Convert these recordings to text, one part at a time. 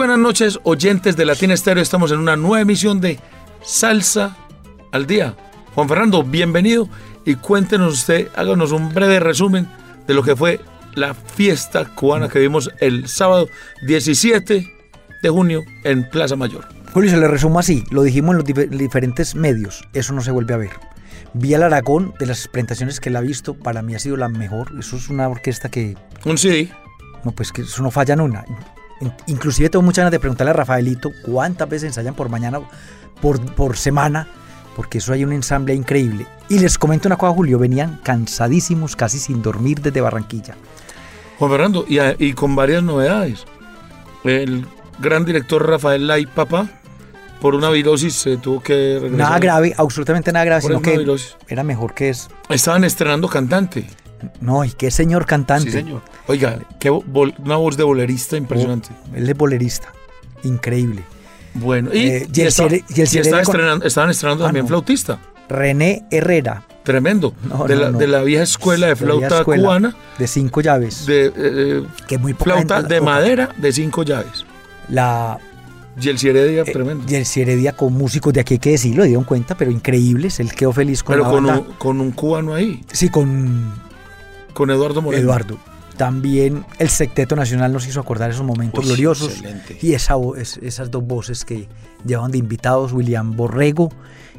Buenas noches, oyentes de Latina Estéreo. Estamos en una nueva emisión de Salsa al Día. Juan Fernando, bienvenido y cuéntenos usted, háganos un breve resumen de lo que fue la fiesta cubana que vimos el sábado 17 de junio en Plaza Mayor. Julio, se le resumo así, lo dijimos en los dif- diferentes medios, eso no se vuelve a ver. Vi al Aragón, de las presentaciones que él ha visto, para mí ha sido la mejor. Eso es una orquesta que, Un CD. no, pues que eso no falla en una. In- Inclusive tengo muchas ganas de preguntarle a Rafaelito cuántas veces ensayan por mañana, por, por semana, porque eso hay un ensamble increíble. Y les comento una cosa, Julio, venían cansadísimos, casi sin dormir desde Barranquilla. Juan Fernando, y, a- y con varias novedades. El gran director Rafael Lai Papá, por una virosis, se tuvo que regresar. Nada grave, absolutamente nada grave, Por sino que virosis. era mejor que es. Estaban estrenando cantante. No, y qué señor cantante. Sí, señor. Oiga, qué una voz de bolerista impresionante. Él es bolerista. Increíble. Bueno, y, Eh, y el esta- cere- y el estaba cerebro con- estrenando- estaban estrenando Ah, también no. flautista. René Herrera. Tremendo. No, de, no, la, no. de la vieja escuela de flauta escuela, cubana, De cinco llaves. de eh, que muy poca flauta gente de madera de cinco llaves. La Y el Heredia, eh, tremendo. y el Heredia con músicos de aquí hay que decirlo, dieron cuenta, pero increíbles. Él quedó feliz con Pero la con banda. un, con un cubano ahí, Sí, con con Eduardo Moreno. Eduardo. También el Secteto Nacional nos hizo acordar esos momentos Uy, gloriosos. excelente. Y esa, vo- es- esas dos voces que llevaban de invitados, William Borrego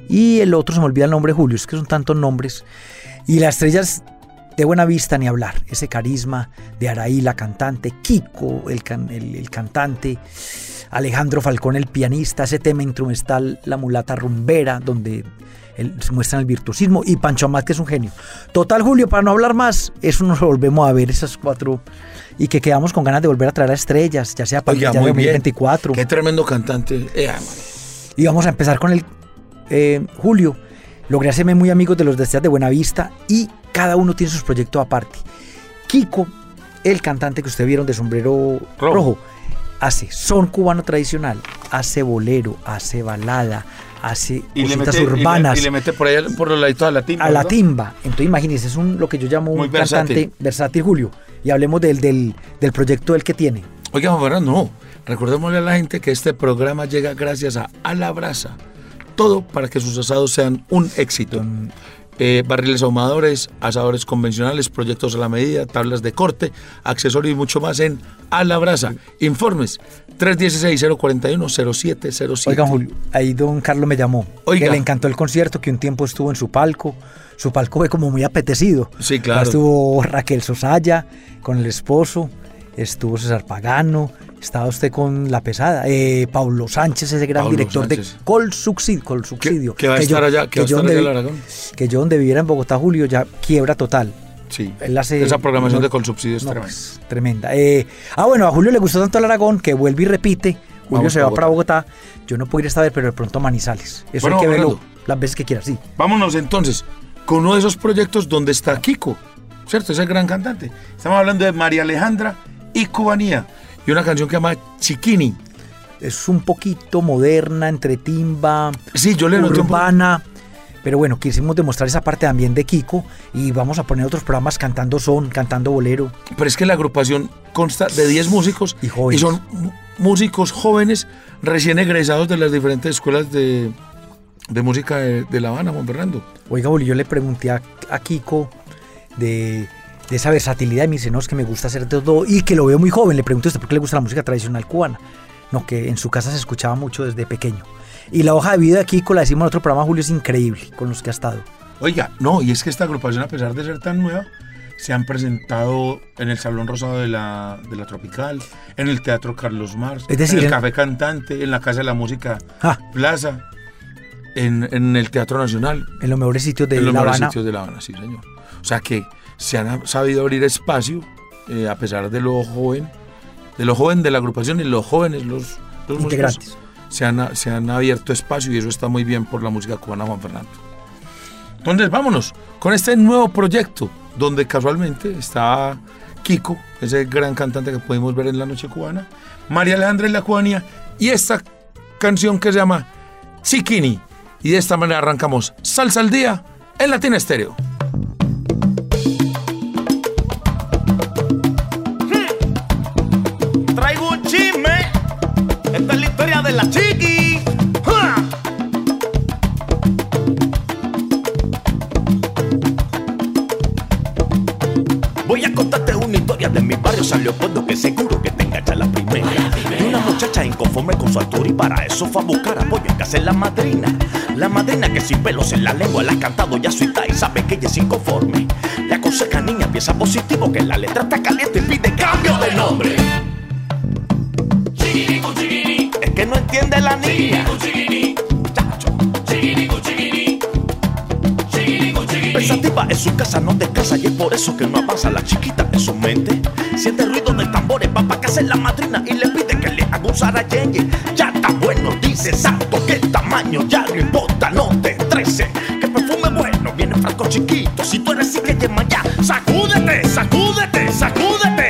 y el otro, se me olvida el nombre, Julio, es que son tantos nombres. Y las estrellas de buena vista ni hablar, ese carisma de Araí, la cantante, Kiko, el, can- el- el cantante, Alejandro Falcón, el pianista, ese tema instrumental, La mulata rumbera, donde se muestran el virtuosismo, y Pancho Amat, que es un genio. Total, Julio, para no hablar más, eso nos volvemos a ver, esas cuatro, y que quedamos con ganas de volver a traer a estrellas, ya sea para el muy bien. 2024. Qué tremendo cantante. Eh, ah. Y vamos a empezar con el eh, Julio. Logré hacerme muy amigos de los de Estrellas de Buenavista y cada uno tiene sus proyectos aparte. Kiko, el cantante que ustedes vieron de sombrero Rojo. rojo, hace son cubano tradicional, hace bolero, hace balada, hace Y le, mete, y le- urbanas, y le mete por ahí por los laditos a la timba. a la timba. Entonces imagínense, es un, lo que yo llamo Muy un cantante versátil. Julio. Y hablemos del, del, del proyecto del que tiene. Oiga, Fernando, no. Recordémosle a la gente que este programa llega gracias a A la Brasa. Todo para que sus asados sean un éxito. Eh, barriles ahumadores, asadores convencionales, proyectos a la medida, tablas de corte, accesorios y mucho más en A la Brasa. Informes 316-041-0707. Oigan, Julio, ahí don Carlos me llamó. Oiga. Que le encantó el concierto, que un tiempo estuvo en su palco. Su palco fue como muy apetecido. Sí, claro. Ahí Estuvo Raquel Sosaya con el esposo, estuvo César Pagano, estaba usted con La Pesada, eh, Pablo Sánchez, ese gran Pablo director Sánchez. de Col Subsidio. Col Subsidio que va a estar allá, que yo allá vi- que yo donde viviera en Bogotá, Julio, ya quiebra total. Sí. Esa programación no- de Colsubsidio es No, tremenda. pues, tremenda. Eh, ah, bueno, a Julio le gustó tanto el Aragón que vuelve y repite. Julio Vamos se va para Bogotá. Yo no puedo ir esta vez, pero de pronto a Manizales. Eso Bueno, hay que verlo Fernando. las veces que quiera, sí. Vámonos entonces con uno de esos proyectos donde está Kiko, ¿cierto? Es el gran cantante. Estamos hablando de María Alejandra y Cubanía. Y una canción que se llama Chiquini. Es un poquito moderna, entre timba, Sí, yo le urbana. Pero bueno, quisimos demostrar esa parte también de Kiko y vamos a poner otros programas cantando son, cantando bolero. Pero es que la agrupación consta de 10 músicos Y son músicos jóvenes recién egresados de las diferentes escuelas de, de música de, de La Habana, Juan Fernando. Oiga, Julio, yo le pregunté a, a Kiko de, de esa versatilidad y me dice, no, es que me gusta hacer todo y que lo veo muy joven. Le pregunto, ¿usted por qué le gusta la música tradicional cubana? No, que en su casa se escuchaba mucho desde pequeño. Y la hoja de vida de Kiko, la decimos en otro programa, Julio, es increíble con los que ha estado. Oiga, no, y es que esta agrupación, a pesar de ser tan nueva, se han presentado en el Salón Rosado de la, de la Tropical, en el Teatro Carlos Mars, Es decir, en el en- Café Cantante, en la Casa de la Música Ah. Plaza, en, en el Teatro Nacional, En los mejores sitios de en los La mejores Habana. sitios de La Habana, sí, señor. O sea que se han sabido abrir espacio eh, a pesar de lo joven, de lo joven de la agrupación y los jóvenes, los, los músicos, Integrantes. se han, se han abierto espacio y eso está muy bien por la música cubana, Juan Fernando. Entonces, vámonos con este nuevo proyecto, donde casualmente está Kiko, ese gran cantante que pudimos ver en la noche cubana, María Alejandra en la cubanía y esta canción que se llama Chiquini. Y de esta manera arrancamos Salsa al Día en Latina Estéreo. La chiqui. ¡Ja! Voy a contarte una historia de mi barrio San Leopoldo que seguro que te engancha la primera. De una muchacha inconforme con su altura y para eso fue a buscar apoyo en casa de la madrina. La madrina que sin pelos en la lengua la ha cantado ya su y sabe que ella es inconforme. Le aconseja niña, piensa positivo que la letra está caliente y pide cambio de nombre. Es que no entiende la niña. Pensativa en su casa no descansa y es por eso que no avanza la chiquita en su mente. Siente ruido de tambores, va pa' casa en la madrina y le pide que le haga un sarayengue. Ya está bueno, dice santo, que el tamaño ya no importa, no te estreses. Que perfume bueno, viene frasco chiquito. Si tú eres así que llama ya, sacúdete, sacúdete, sacúdete.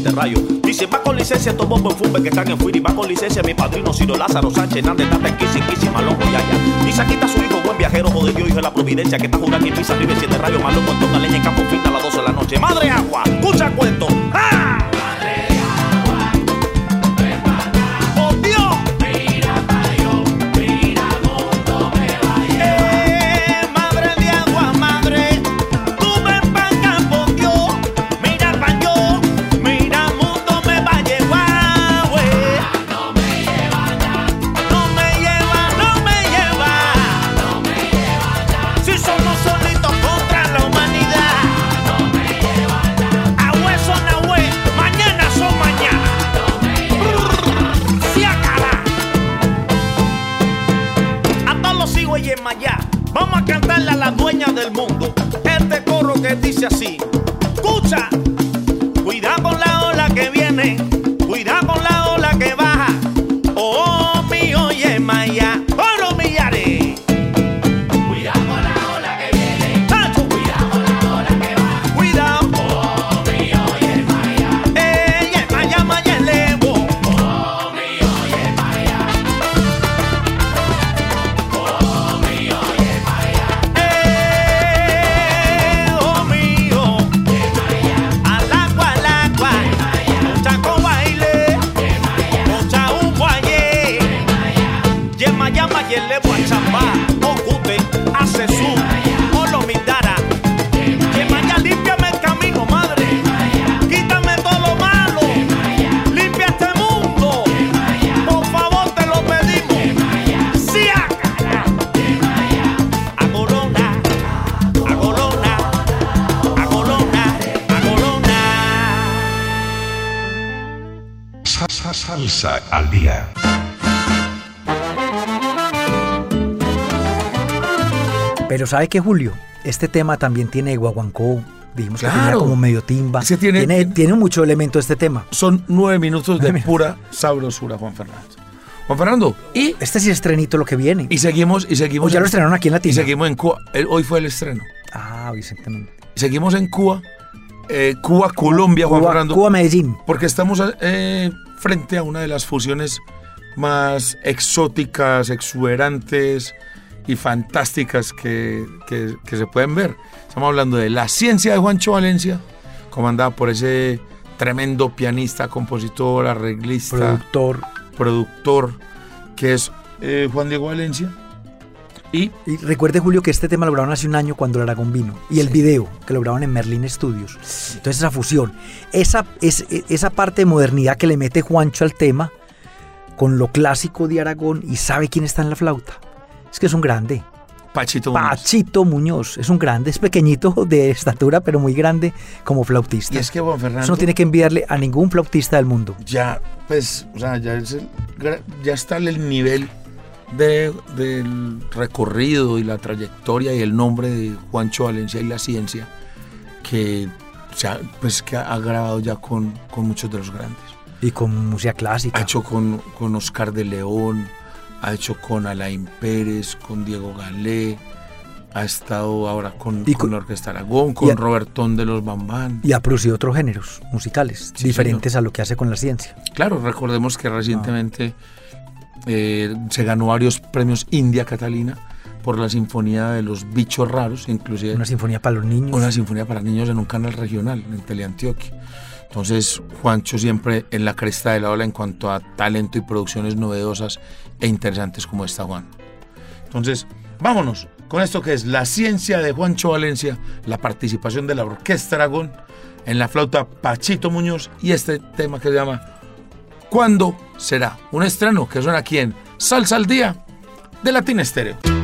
siete rayos. Dice, va con licencia estos bombos en fumbe que están en furia. Va con licencia mi padrino Ciro Lázaro Sánchez Hernández, Tata Kissing, Kissing, Malongo, Yaya. Dice, aquí está su hijo, buen viajero, jodido hijo de la providencia que está jurando en pisa, vive siete rayos. Malongo, toca leña en campo, fin a las 12 de la noche. ¡Madre agua! ¡Escucha cuento! ¡Ah! ¿sabe que Julio? Este tema también tiene guaguancó, dijimos que tenía como medio timba. Es que tiene, tiene, mucho elemento este tema. Son nueve minutos de pura sabrosura, Juan Fernando. Juan Fernando. Y este es el estrenito lo que viene. Y seguimos, y seguimos. O ya en, lo estrenaron aquí en Latina. Y seguimos en Cuba. Hoy fue el estreno. Ah, exactamente. Y seguimos en Cuba. Eh, Cuba, Colombia, Juan Fernando. Cuba, Medellín. Porque estamos eh, frente a una de las fusiones más exóticas, exuberantes, y fantásticas que, que- que se pueden ver. Estamos hablando de la ciencia de Juancho Valencia, comandada por ese tremendo pianista, compositor, arreglista, Productor. productor, que es eh, Juan Diego Valencia. Y Y recuerde, Julio, que este tema lo grabaron hace un año cuando el Aragón vino. Y el video, que lo grabaron en Merlin Studios. Entonces, esa fusión, esa, es, esa parte de modernidad que le mete Juancho al tema, con lo clásico de Aragón, y sabe quién está en la flauta. Es que es un grande. Pachito Muñoz. Pachito Muñoz. Es un grande, es pequeñito de estatura, pero muy grande como flautista. Y es que Juan Fernando... Eso no tiene que enviarle a ningún flautista del mundo. ya, pues, o sea, ya, es el ya está el nivel de- del recorrido y la trayectoria y el nombre de Juancho Valencia y la ciencia que, se ha, pues, que ha grabado ya con, con muchos de los grandes. Y con música Ha clásica. hecho con, con Oscar de León, ha hecho con Alain Pérez, con Diego Galé, ha estado ahora con, Y con con- la Orquesta Aragón, con a- Robertón de los Bambán. Y ha producido otros géneros musicales, Sí, diferentes a lo que hace con la ciencia. Claro, recordemos que recientemente eh, se ganó varios premios India Catalina por la Sinfonía de los Bichos Raros, inclusive Una una, sinfonía para los niños. sinfonía para niños en un canal regional, en Teleantioquia. Entonces, Juancho siempre en la cresta de la ola en cuanto a talento y producciones novedosas e interesantes como esta, Juan. Entonces, vámonos con esto que es la ciencia de Juancho Valencia, la participación de la Orquesta Aragón en la flauta Pachito Muñoz y este tema que se llama ¿Cuándo será? Un estreno que suena aquí en Salsa al Día de Latin Estéreo.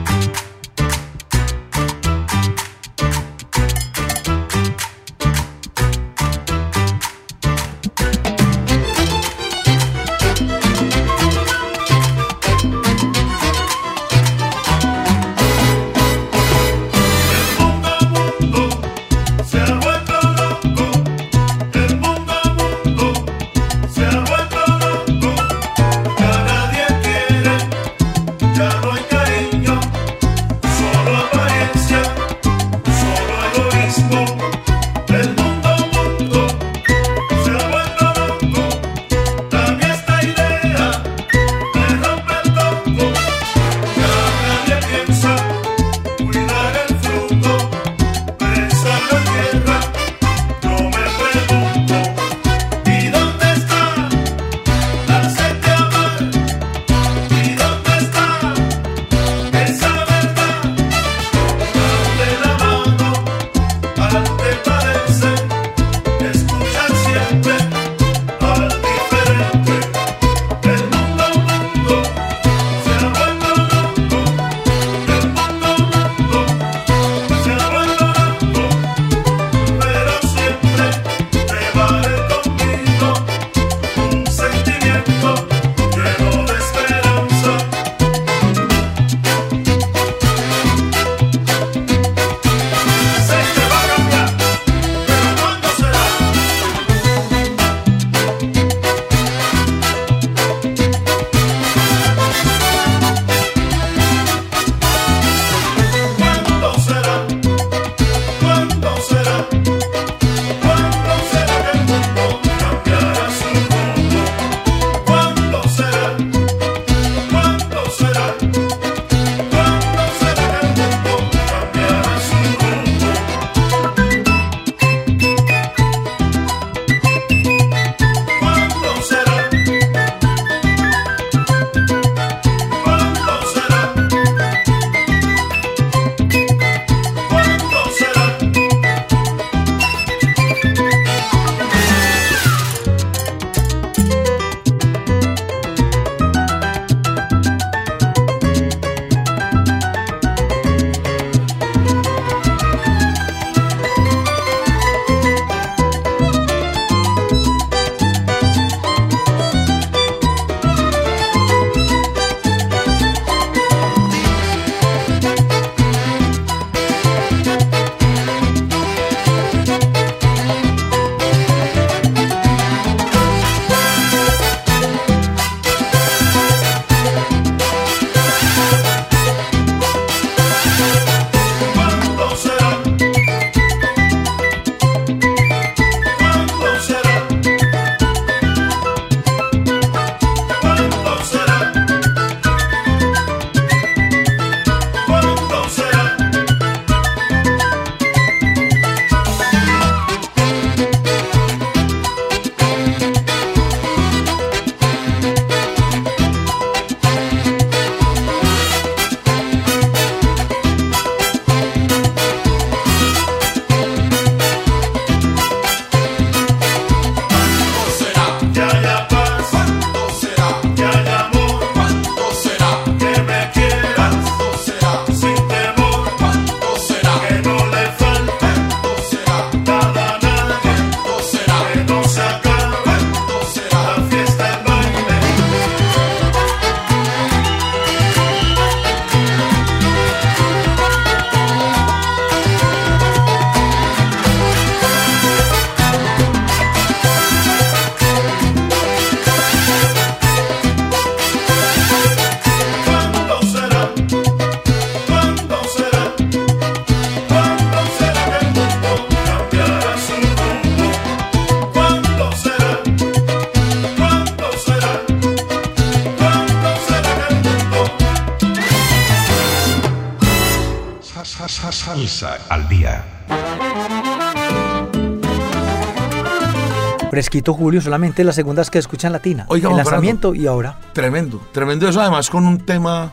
Fresquito Julio, solamente las segundas que escuchan latina. Oiga, el lanzamiento y ahora. Tremendo, tremendo eso además con un tema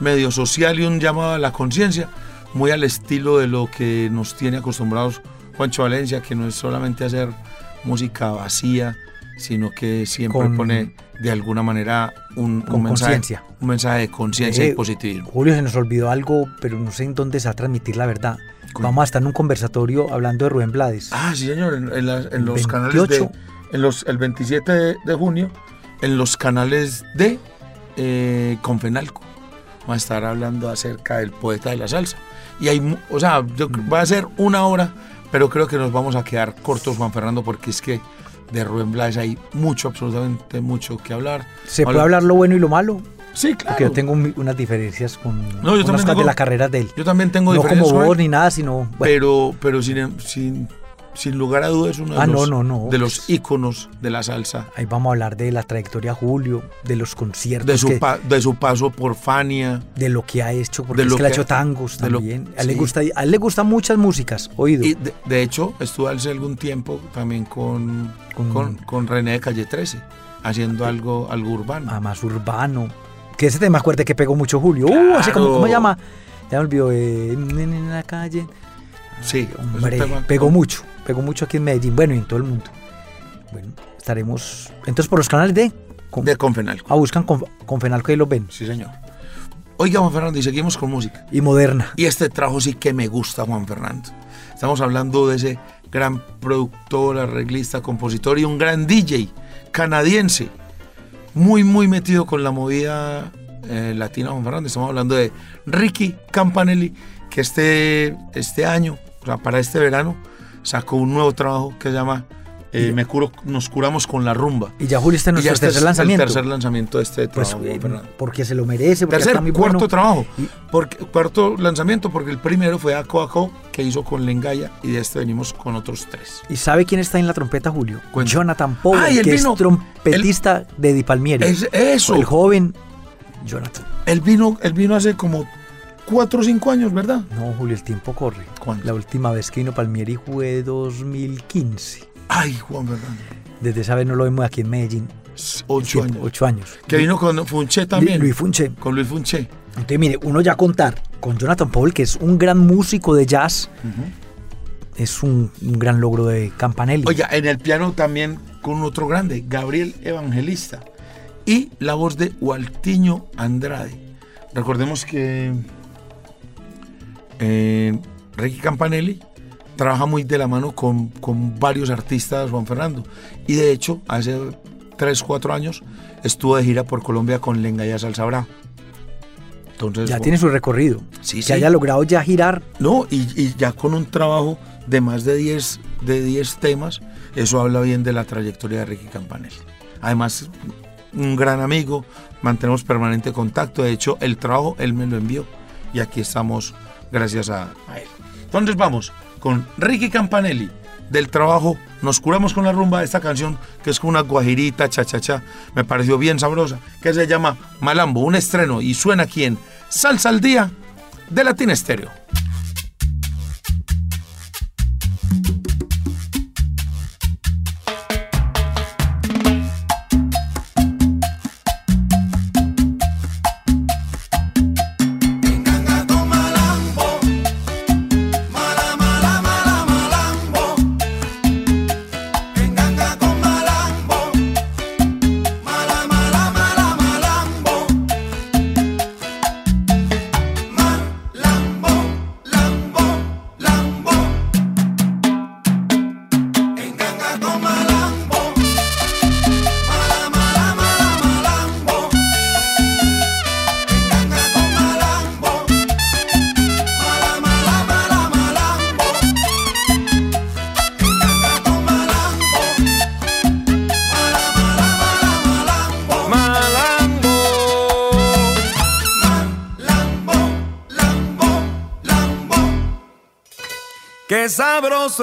medio social y un llamado a la conciencia, muy al estilo de lo que nos tiene acostumbrados Juancho Valencia, que no es solamente hacer música vacía, sino que siempre Con- pone de alguna manera un, mensaje, un mensaje de conciencia Eh, y positivismo. Julio, se nos olvidó algo, pero no sé en dónde se va a transmitir la verdad. Vamos a estar en un conversatorio hablando de Rubén Blades. Ah, sí, señor, en, en en los 28. canales de. En los, el 27 de, de junio, en los canales de eh, Confenalco. Vamos a estar hablando acerca del poeta de la salsa. Y hay, o sea, yo cre- va a ser una hora, pero creo que nos vamos a quedar cortos, Juan Fernando, porque es que de Rubén Blades hay mucho, absolutamente mucho que hablar. ¿Se Habla- puede hablar lo bueno y lo malo? Sí, claro. Porque yo tengo un- unas diferencias con, No, yo cosas tengo- de la carrera de él. Yo también tengo No diferencias como con vos ni nada, sino. bueno, pero, pero sin, sin, sin lugar a dudas uno de, Ah, los, no, no. de los íconos de la salsa. Ahí vamos a hablar de la trayectoria Julio, de los conciertos, De su, que- pa- de su paso por Fania. de lo que ha hecho, porque de es que ha hecho tangos lo- también. a, él le gusta, a él le gustan muchas músicas, oído. Y de, de hecho, estuve hace algún tiempo también con, Con- con, con René de Calle 13, haciendo algo, algo urbano. a más urbano. Que ese tema acuerde que pegó mucho Julio. Uh, así como. ¿cómo se llama? Ya me olvidó. eh, en, en la calle. sí, Hombre, pegó mucho. Pegó mucho aquí en Medellín. Bueno, y en todo el mundo. Bueno, estaremos. Entonces, por los canales de. Con, De Confenalco. ah, buscan con, Confenalco y los ven. Sí, señor. Oiga, Juan Fernando, y seguimos con música. Y Moderna. Y este trabajo sí que me gusta, Juan Fernando. Estamos hablando de ese gran productor, arreglista, compositor y un gran DJ canadiense. Muy, muy metido con la movida eh, latina, Juan Fernando. Estamos hablando de Ricky Campanelli, que este, este año, o sea, para este verano, sacó un nuevo trabajo que se llama eh, Me curo, Nos curamos con la rumba. Y ya Julio está en nuestro este tercer es lanzamiento. el tercer lanzamiento de este Pues, trabajo, eh, porque se lo merece. Porque Tercer, está muy cuarto bueno. trabajo. Y- Porque, cuarto lanzamiento, porque el primero fue Aco Aco, que hizo con Lengaya, y de este venimos con otros tres. ¿Y sabe quién está en la trompeta, Julio? Cuenta. Jonathan Powell, él que vino- es trompetista de Di Palmieri. Es- eso. El joven Jonathan. Él vino, él vino hace como cuatro o cinco años, ¿verdad? No, Julio, el tiempo corre. ¿Cuándo? La última vez que vino Palmieri fue 2015. Ay, Juan Fernando. Desde esa vez no lo vemos aquí en Medellín. Ocho Tiempo, años. Ocho años. Que vino con Funché también. Luis Funche. Con Luis Funché. Entonces, mire, uno ya contar con Jonathan Powell, que es un gran músico de jazz, es un, un gran logro de Campanelli. Oiga, en el piano también con otro grande, Gabriel Evangelista. Y la voz de Waltiño Andrade. Recordemos que eh, Ricky Campanelli trabaja muy de la mano con, con varios artistas, Juan Fernando. Y de hecho, hace 3, 4 años estuvo de gira por Colombia con Lengaya Salsa Brava. Entonces, ya bueno, tiene su recorrido. Sí, que sí. haya logrado ya girar. No, y, y ya con un trabajo de más de 10 de 10 temas, eso habla bien de la trayectoria de Ricky Campanelli. Además, un gran amigo, mantenemos permanente contacto. De hecho, el trabajo él me lo envió y aquí estamos gracias a, a él. Entonces vamos con Ricky Campanelli del trabajo Nos curamos con la rumba de esta canción que es como una guajirita, cha cha cha, me pareció bien sabrosa, que se llama Malambo, un estreno y suena aquí en Salsa al Día de Latin Estéreo.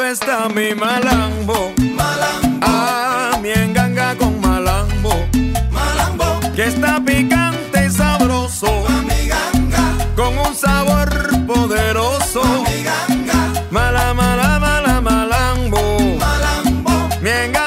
está mi malambo. Malambo. Ah, mi enganga con malambo. Malambo. Que está picante y sabroso. Pa. Con un sabor poderoso. Pa. Mala, mala, mala, malambo. Malambo. Mi enganga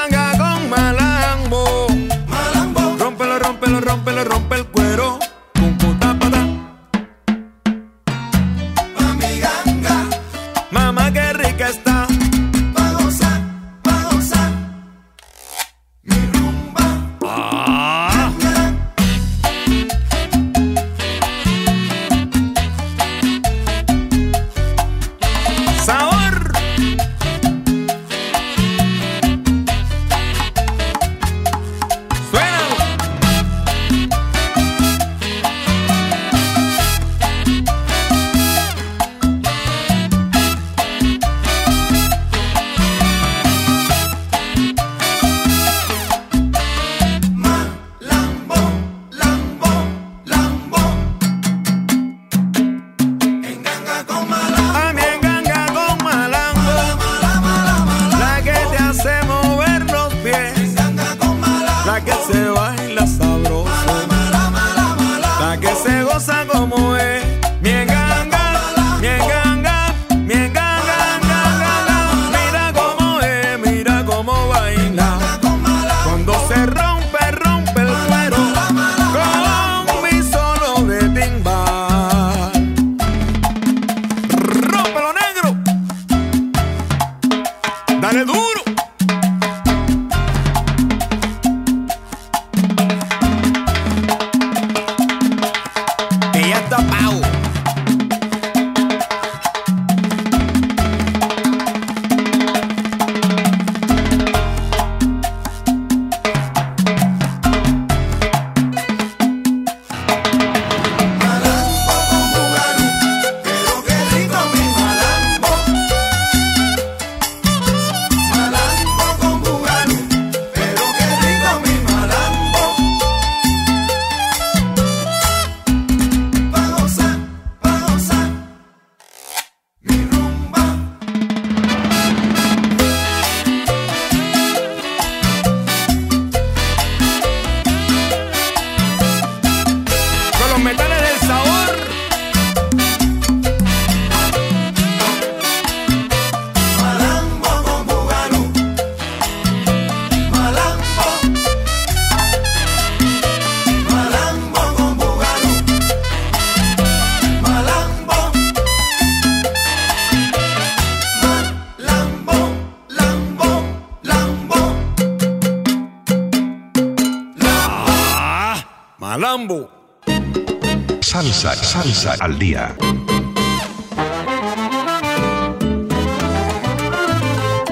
Salsa, al día.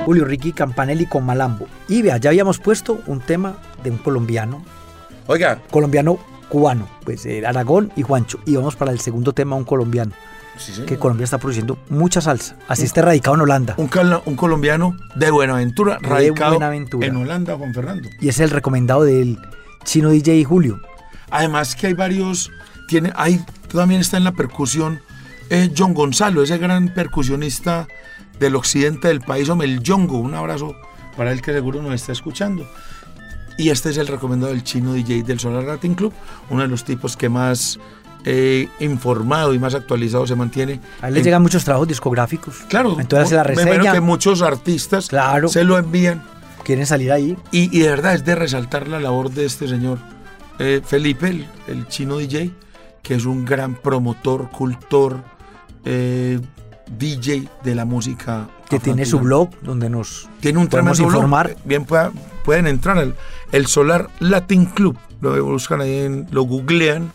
Julio Ricky Campanelli con Malambo. Y vea, ya habíamos puesto un tema de un colombiano, Oiga, colombiano cubano, pues eh, Aragón y Juancho. Y vamos para el segundo tema, un colombiano, sí, que Colombia está produciendo mucha salsa. Así está radicado en Holanda. un, cala- un colombiano de Buenaventura, De radicado Buenaventura. en Holanda, Juan Fernando. Y es el recomendado del chino DJ Julio. Además que hay varios, tiene, hay, también está en la percusión eh, John Gonzalo, ese gran percusionista del occidente del país, hombre, el Yongo, un abrazo para él que seguro nos está escuchando. Y este es el recomendado del chino DJ del Solar Latin Club, uno de los tipos que más eh, informado y más actualizado se mantiene. A él le en- llegan muchos trabajos discográficos. Claro, Entonces la reseña. que muchos artistas Claro. se lo envían Quieren salir ahí. y, y de verdad es de resaltar la labor de este señor eh, Felipe, el, el chino DJ, que es un gran promotor, cultor, eh, DJ de la música. Que tiene su blog donde nos Tiene un podemos tremendo blog. informar. Bien pueda- pueden entrar al el Solar Latin Club. Lo buscan ahí, en- lo googlean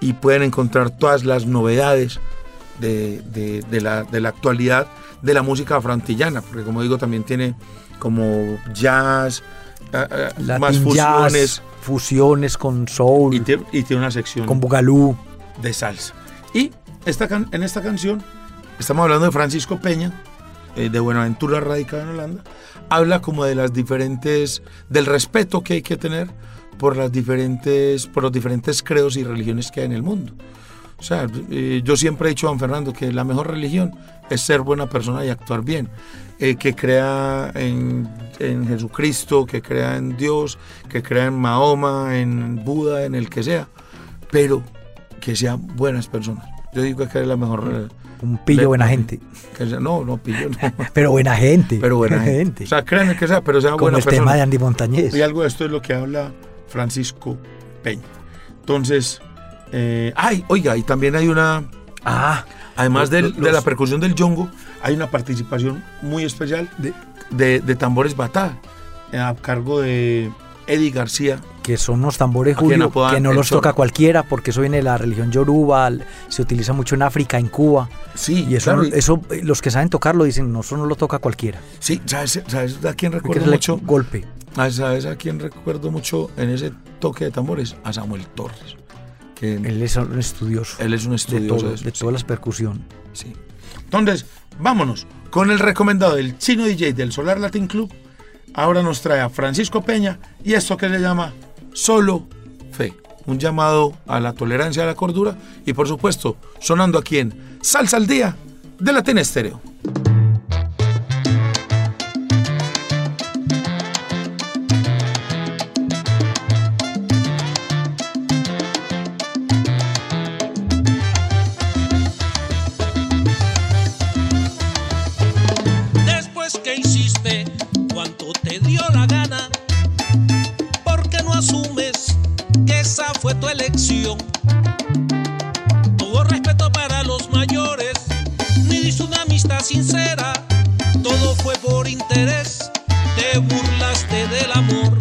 y pueden encontrar todas las novedades de, de- de la, de la actualidad de la música afroantillana. Porque como digo, también tiene como jazz, ah, ah, Latin más jazz, fusiones. con soul, Y, y tiene una sección con bugalú. de salsa. Y esta can- en esta canción estamos hablando de Francisco Peña, eh, de Buenaventura, radicado en Holanda. Habla como de las diferentes, del respeto que hay que tener por las diferentes, por los diferentes credos y religiones que hay en el mundo. O sea, eh, yo siempre he dicho a Juan Fernando que la mejor religión es ser buena persona y actuar bien. Eh, que crea en, en Jesucristo, que crea en Dios, que crea en Mahoma, en Buda, en el que sea, pero que sean buenas personas. Yo digo que es la mejor. Un pillo le- buena gente. que no, no, pillo, no. Pero buena gente. pero buena gente. O sea, créanme que sea, pero sea Como buena el persona. tema de Andy Montañez. Y algo de esto es lo que habla Francisco Peña. Entonces, eh, ay, oiga, y también hay una, Ah, además Los- del- los- de la percusión del yongo, hay una participación muy especial De- de, de tambores batá eh, a cargo de Eddie García. que son unos tambores, Julio, que no los toca cualquiera, porque eso viene de la religión yoruba, se utiliza mucho en África, en Cuba, Sí, y eso, claro, eso eh, los que saben tocarlo dicen, no, eso no lo toca cualquiera, Sí, ¿sabes, ¿sabes a quién recuerdo es mucho? golpe. Ah, ¿Sabes a quién recuerdo mucho en ese toque de tambores? A Samuel Torres. Que Él es un estudioso él es un de, estudioso todo, de eso, de sí. todas las percusión. Sí. Entonces, vámonos con el recomendado del chino DJ del Solar Latin Club. Ahora nos trae a Francisco Peña y esto que se llama Solo Fe. Un llamado a la tolerancia, a la cordura y por supuesto sonando aquí en Salsa al Día de Latin Estéreo. Esa fue tu elección? Tuvo respeto para los mayores, ni diste una amistad sincera, todo fue por interés, te burlaste del amor.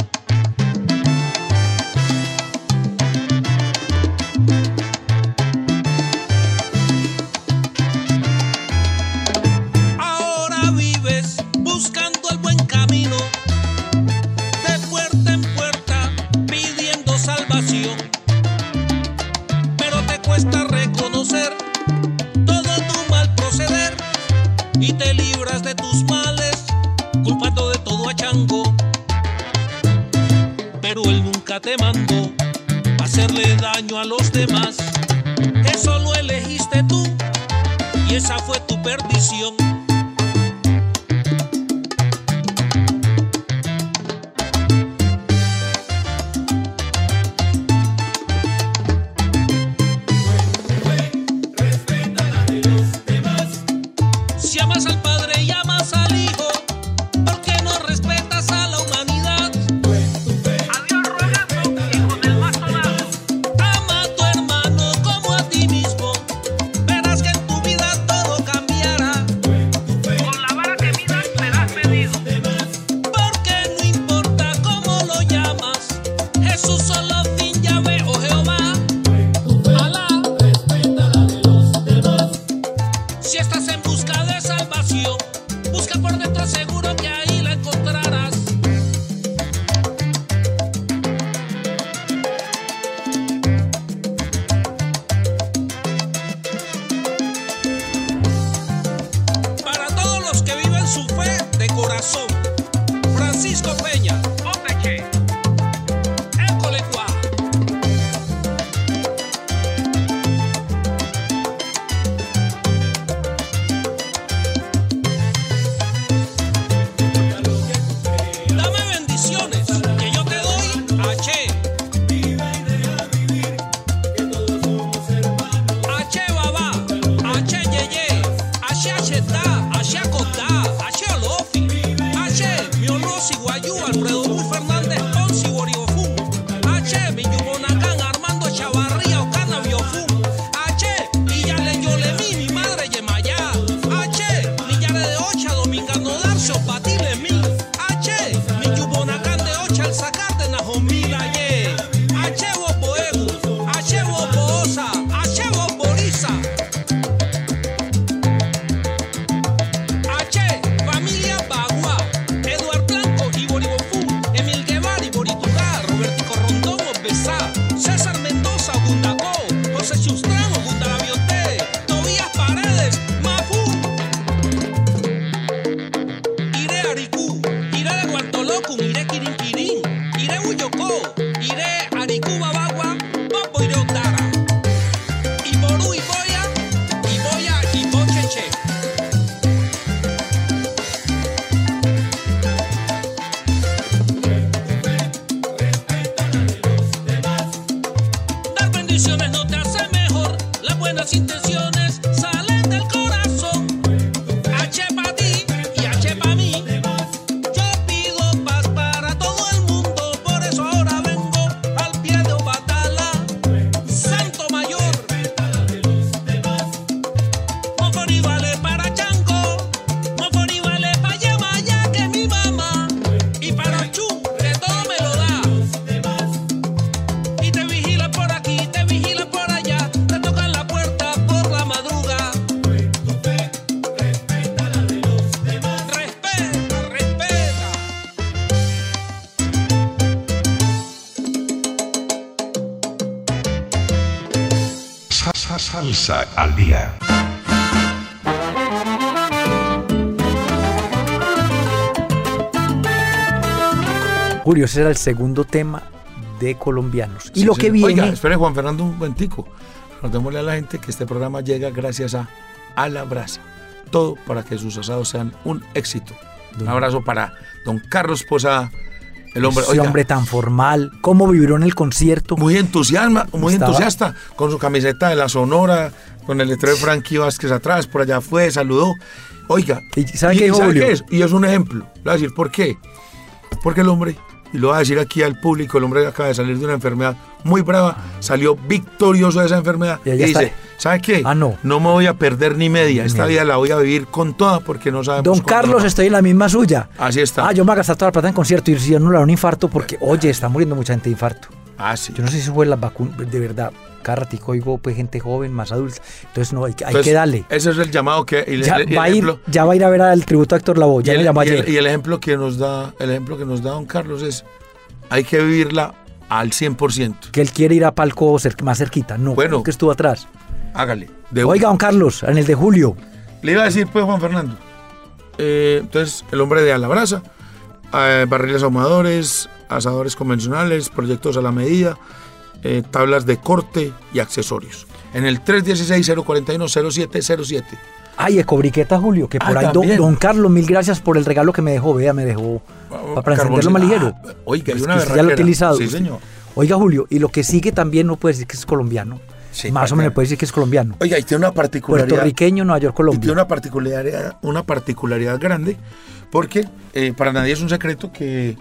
Julio, ese era el segundo tema de colombianos. Y Sí, lo sí. que viene... Oiga, espere Juan Fernando un momentico. Recordémosle a la gente que este programa llega gracias a A la Brasa. Todo para que sus asados sean un éxito. Un abrazo para don Carlos Posada, el hombre, ese oiga, hombre tan formal, cómo vibró en el concierto. muy entusiasma, muy Estaba- entusiasta, con su camiseta de la Sonora, con el letrero de Frankie Vázquez atrás, por allá fue, saludó. Oiga, ¿Y sabe qué dijo Julio? es? Y es un ejemplo. Le voy a decir por qué. Porque el hombre, y lo voy a decir aquí al público, el hombre acaba de salir de una enfermedad muy brava, salió victorioso de esa enfermedad. Y dice, está. ¿sabe qué? Ah, no. me voy a perder ni media. Esta vida la voy a vivir con toda porque no sabemos Don Carlos, no. estoy en la misma suya. Así está. Ah, yo me voy a gastar toda la plata en concierto y si yo no le da un infarto porque, oye, está muriendo mucha gente de infarto. Ah, sí. Yo no sé si fue las vacunas, de verdad. Cada ratico oigo pues gente joven, más adulta. Entonces no, hay, que- hay Entonces, que darle. Ese es el llamado que... y le- Ya el va, a ir, ejemplo- ya va a ir a ver al tributo a Héctor Lavoe. Ya y me el, y ayer. y el ejemplo que nos da el ejemplo que nos da don Carlos es hay que vivirla al 100%. que él quiere ir a palco más cerquita. No, Bueno. que estuvo atrás. Hágale. de Oiga, don Carlos, en el de julio. Le iba a decir, pues, Juan Fernando. eh, entonces, el hombre de a la brasa, eh, barriles ahumadores, asadores convencionales, proyectos a la medida, eh, tablas de corte y accesorios. En el 316-041-0707. Ay, Ecobriqueta Julio, que por Ah, ahí, don, Carlos, mil gracias por el regalo que me dejó. Vea, me dejó pa- para encenderlo más ligero. Ah, oiga, una que ya lo berraquera. utilizado. Sí, señor. Oiga, Julio, y lo que sigue también no puede decir que es colombiano. Sí, más o menos puede decir que es colombiano. Oiga, y tiene una particularidad. Puertorriqueño, Nueva York, Y tiene Colombia. una particularidad, una particularidad grande, porque eh, para nadie es un secreto que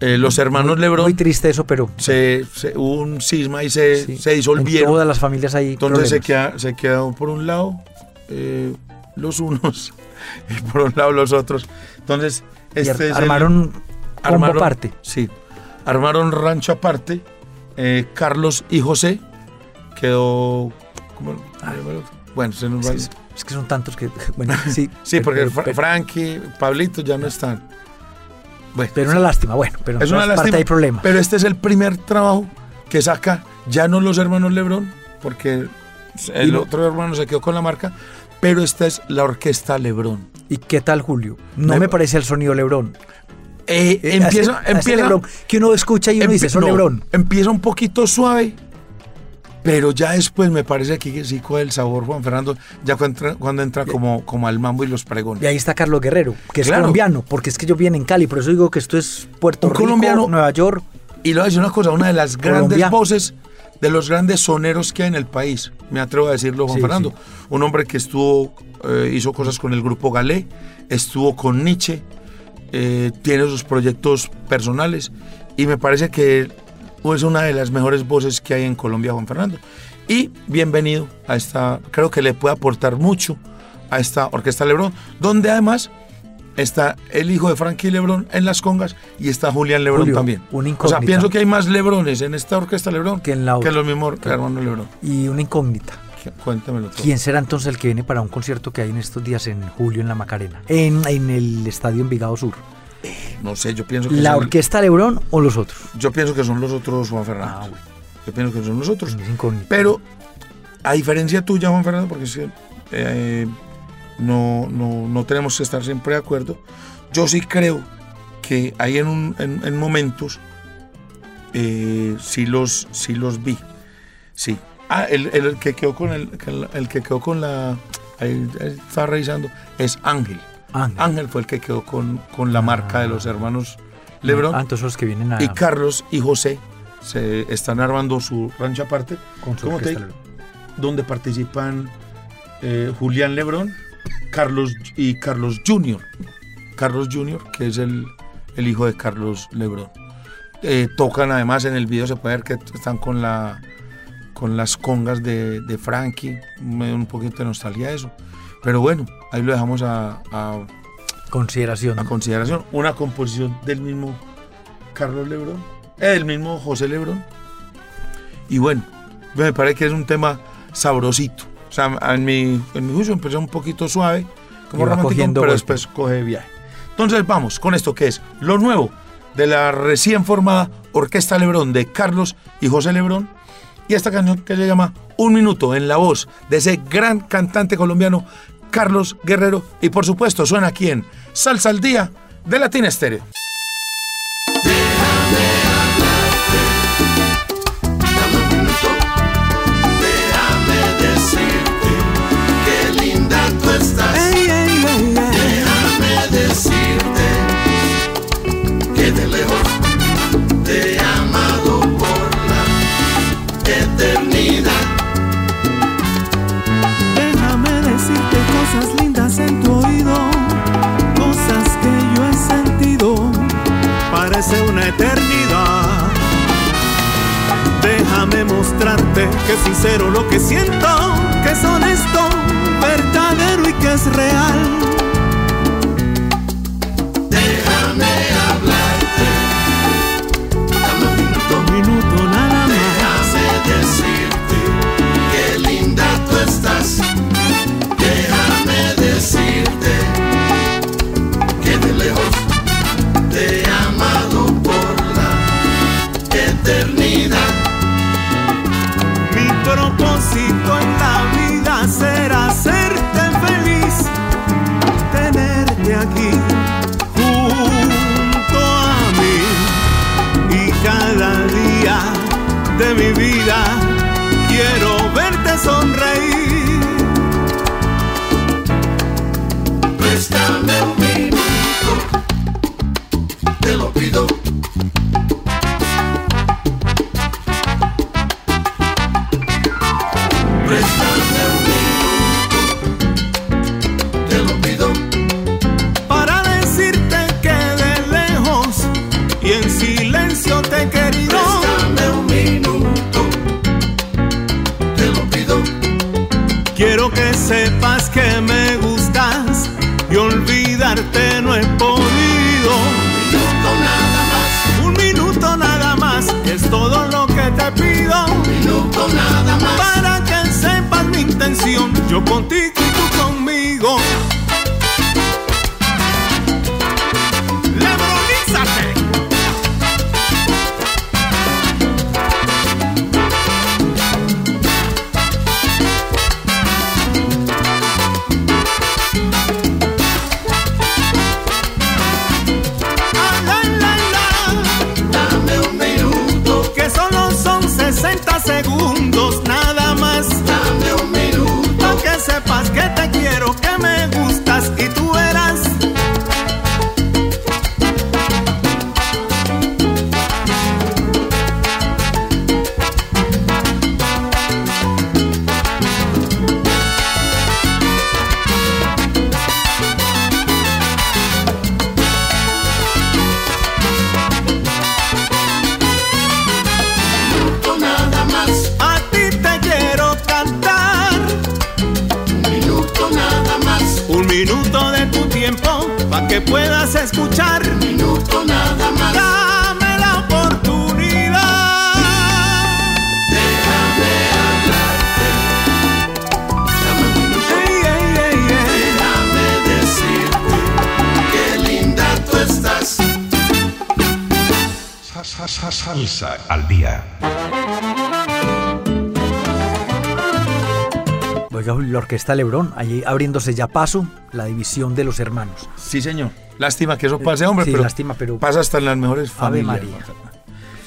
eh, los hermanos Lebron Muy triste eso, pero se, se- hubo un cisma y se, sí, se disolvieron. todas las familias hay Entonces se, queda, se quedaron por un lado eh, los unos y por un lado los otros. Entonces, Y este ar- es el- armaron aparte. Sí, armaron rancho aparte. eh, Carlos y José quedó. ¿cómo? bueno, se nos va. Es que, es que son tantos que, bueno, sí. Sí, porque pero, pero- Frankie, Pablito ya no están. Bueno, pero una lástima, bueno, pero es una parte lástima. hay problema. Pero este es el primer trabajo que saca ya no los hermanos Lebrón, porque el otro hermano se quedó con la marca, pero esta es la orquesta Lebrón. ¿Y qué tal, Julio? No Me- me, parece el sonido Lebrón. Eh, Eh, empieza, empieza, Lebrón que uno escucha y uno empi- dice, son no, Lebrón. empieza un poquito suave, pero ya después me parece que sí coge el sabor Juan Fernando, ya cuando entra, cuando entra como, como al mambo y los pregones. Y ahí está Carlos Guerrero, que es Claro. colombiano, porque es que yo viene en Cali, por eso digo que esto es Puerto Un Rico, colombiano. Nueva York. Y le voy a decir una cosa, una de las grandes voces, de los grandes soneros que hay en el país, me atrevo a decirlo, Juan Sí, Fernando. Un hombre que estuvo, eh, hizo cosas con el grupo Galé, estuvo con Nietzsche, eh, tiene sus proyectos personales y me parece que es una de las mejores voces que hay en Colombia, Juan Fernando. Y bienvenido a esta, creo que le puede aportar mucho a esta Orquesta Lebrón, donde además está el hijo de Frankie Lebrón en las congas y está Julián Lebrón Julio, también. una O sea, incógnita. pienso que hay más Lebrones en esta Orquesta Lebrón Que en la otra. los mismos hermanos Lebrón. Y una incógnita. Cuéntamelo todo. ¿Quién será entonces el que viene para un concierto que hay en estos días en julio en la Macarena? En, en el Estadio Envigado Sur. No sé, yo pienso que ¿La son- Orquesta Lebrón o los otros? yo pienso que son los otros Juan Fernando. Ah, bueno. Yo pienso que son los otros. Pero, a diferencia tuya, Juan Fernando, porque eh, no, no, no tenemos que estar siempre de acuerdo, yo sí creo que hay en, un- en- en momentos, eh, sí, los, sí los vi. Sí. Ah, el, el que quedó con el, el, que quedó con la. Ahí, ahí estaba revisando, es Ángel. Ángel. Ángel fue el que quedó con, con la marca de los hermanos Lebron. Ah, entonces los que vienen a... Y Carlos y José se están armando su rancho aparte, con su ¿cómo te digo? donde participan eh, Julián Lebrón, Carlos y Carlos Junior. Carlos Junior, que es el, el hijo de Carlos Lebrón. Eh, tocan además en el video, se puede ver que están con la con las congas de, de Frankie, me da un poquito de nostalgia eso. Pero bueno, ahí lo dejamos a, a- Consideración. a consideración. Una composición del mismo Carlos Lebrón, eh, del mismo José Lebrón. Y bueno, me parece que es un tema sabrosito. O sea, en mi, en mi juicio empezó un poquito suave, como romántico, pero golpe. después coge viaje. Entonces vamos con esto que es lo nuevo de la recién formada Orquesta Lebrón de Carlos y José Lebrón y esta canción que se llama Un Minuto en la voz de ese gran cantante colombiano Carlos Guerrero y por supuesto suena aquí en Salsa al Día de Latina Estéreo. Que es sincero lo que siento, que es honesto, verdadero y que es real. He podido. Minuto nada más, Un minuto nada más es todo lo que te pido. minuto nada más. Para que sepas mi intención, yo contigo Salsa al día. Oiga, la orquesta Lebrón, allí abriéndose ya paso la división de los hermanos. Sí, señor. Lástima que eso pase, hombre, Sí, pero, lástima, pero- pasa hasta en las mejores Ave familias. María.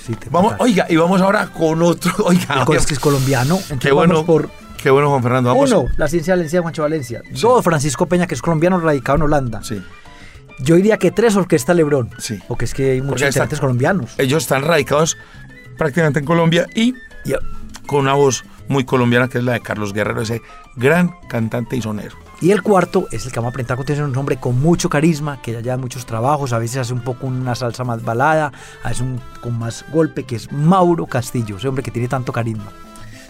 Sí, te Vamos, oiga, y vamos ahora con otro. Oiga, es que es colombiano. Entonces qué bueno, vamos por qué bueno, Juan Fernando. Vamos. uno, la ciencia Valencia de Juancho Valencia. Dos, Francisco Peña, que es colombiano radicado en Holanda. Sí. Yo diría que tres, Orquesta Lebrón. Sí. Porque es que hay muchos intérpretes colombianos. Ellos están radicados prácticamente en Colombia y con una voz muy colombiana que es la de Carlos Guerrero, ese gran cantante y sonero. Y el cuarto es el que vamos a presentar a continuación, un hombre con mucho carisma, que ya lleva muchos trabajos, a veces hace un poco una salsa más balada, a veces un, con más golpe, que es Mauro Castillo, ese hombre que tiene tanto carisma.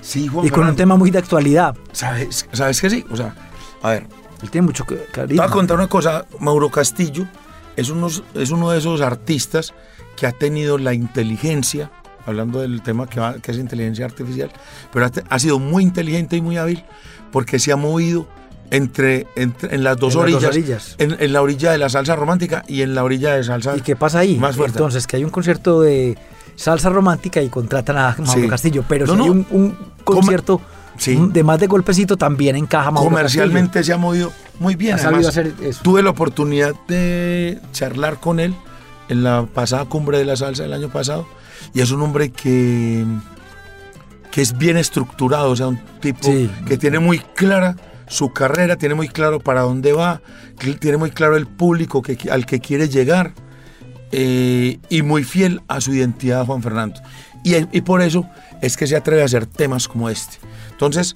Sí, Juan Y con un tema muy de actualidad. ¿Sabes, ¿Sabes que sí? O sea, a ver, Él tiene mucho ca- te voy carisma. a contar una cosa. Mauro Castillo es, unos, es uno de esos artistas que ha tenido la inteligencia, hablando del tema que, va- que es inteligencia artificial, pero ha, sido muy inteligente y muy hábil porque se ha movido entre, entre- en las dos En las dos orillas, orillas. En, en la orilla de la salsa romántica y en la orilla de salsa ¿Y qué pasa ahí? más fuerte. Entonces, que hay un concierto de salsa romántica y contratan a Mauro Sí. Castillo. Pero No, si hay no. un, un concierto Sí. de más de golpecito, también encaja Mauro Comercialmente se ha movido muy bien. Ha Además, hacer eso. tuve la oportunidad de charlar con él en la pasada cumbre de la salsa del año pasado y es un hombre que, que es bien estructurado, o sea, un tipo Sí. que tiene muy clara su carrera, tiene muy claro para dónde va, tiene muy claro el público que, al que quiere llegar eh, y muy fiel a su identidad Juan Fernando. Y, y por eso es que se atreve a hacer temas como este. Entonces,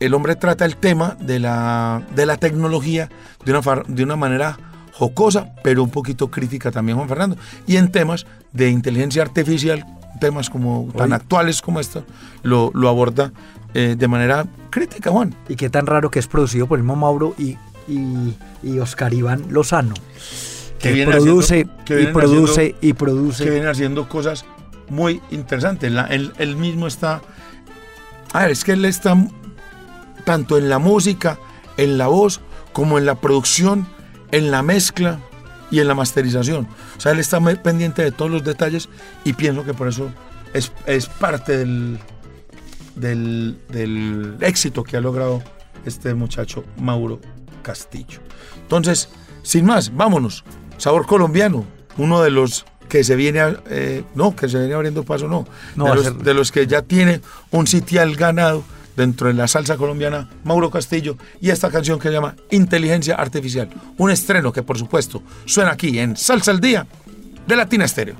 el hombre trata el tema de la, de la tecnología de una, far- de una manera jocosa, pero un poquito crítica también, Juan Fernando. Y en temas de inteligencia artificial, temas como tan actuales como estos, lo, lo aborda eh, de manera crítica, Juan. Y qué tan raro que es producido por el mismo Mauro y, y, y Oscar Iván Lozano. Que, produce haciendo- que y vienen produce haciendo- y produce. que viene haciendo cosas muy interesantes. La- él, mismo está. A ver, es que él está tanto en la música, en la voz, como en la producción, en la mezcla y en la masterización. O sea, él está pendiente de todos los detalles y pienso que por eso es, es parte del, del, del éxito que ha logrado este muchacho Mauro Castillo. Entonces, sin más, vámonos. Sabor colombiano, uno de los que se viene, eh, no, que se viene abriendo paso, no, No, de, los, ser- de los que ya tiene un sitial ganado dentro de la salsa colombiana, Mauro Castillo, y esta canción que se llama Inteligencia Artificial, un estreno que por supuesto suena aquí en Salsa al Día de Latina Estéreo.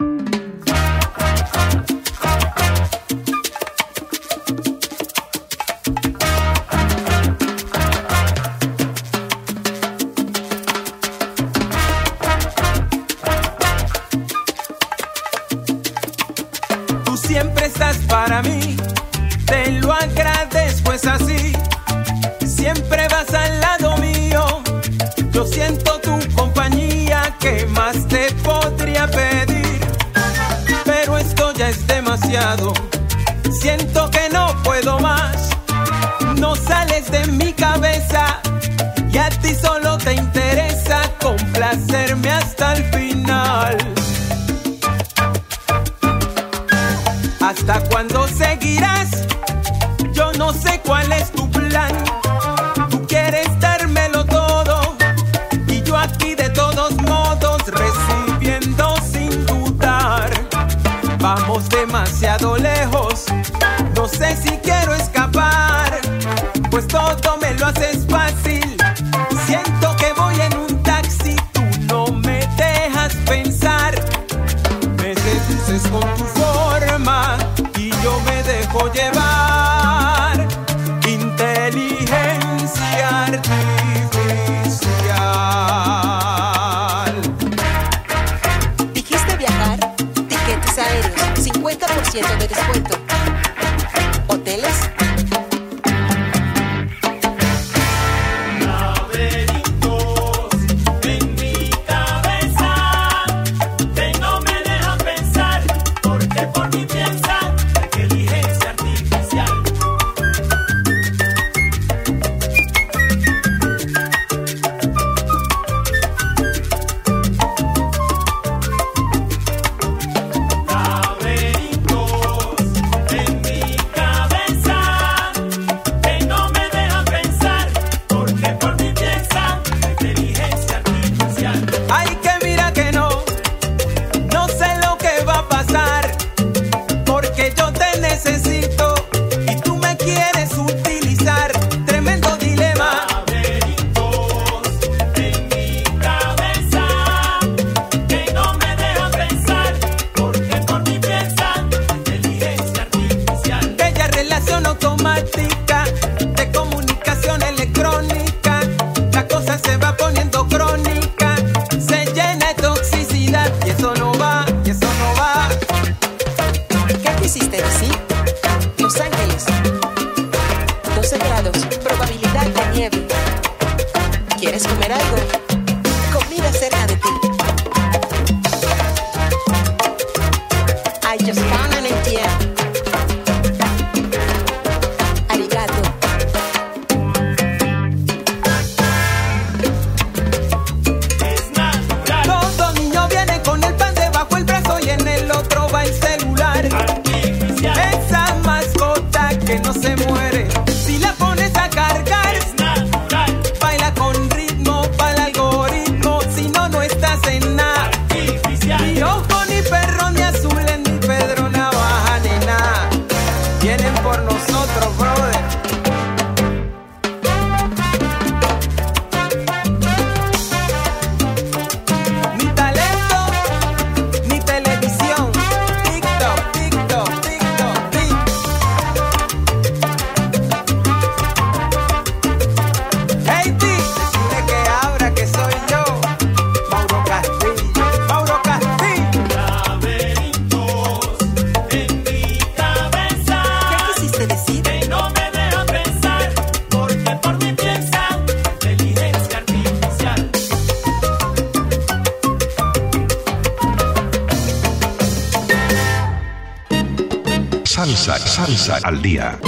Salsa, al día.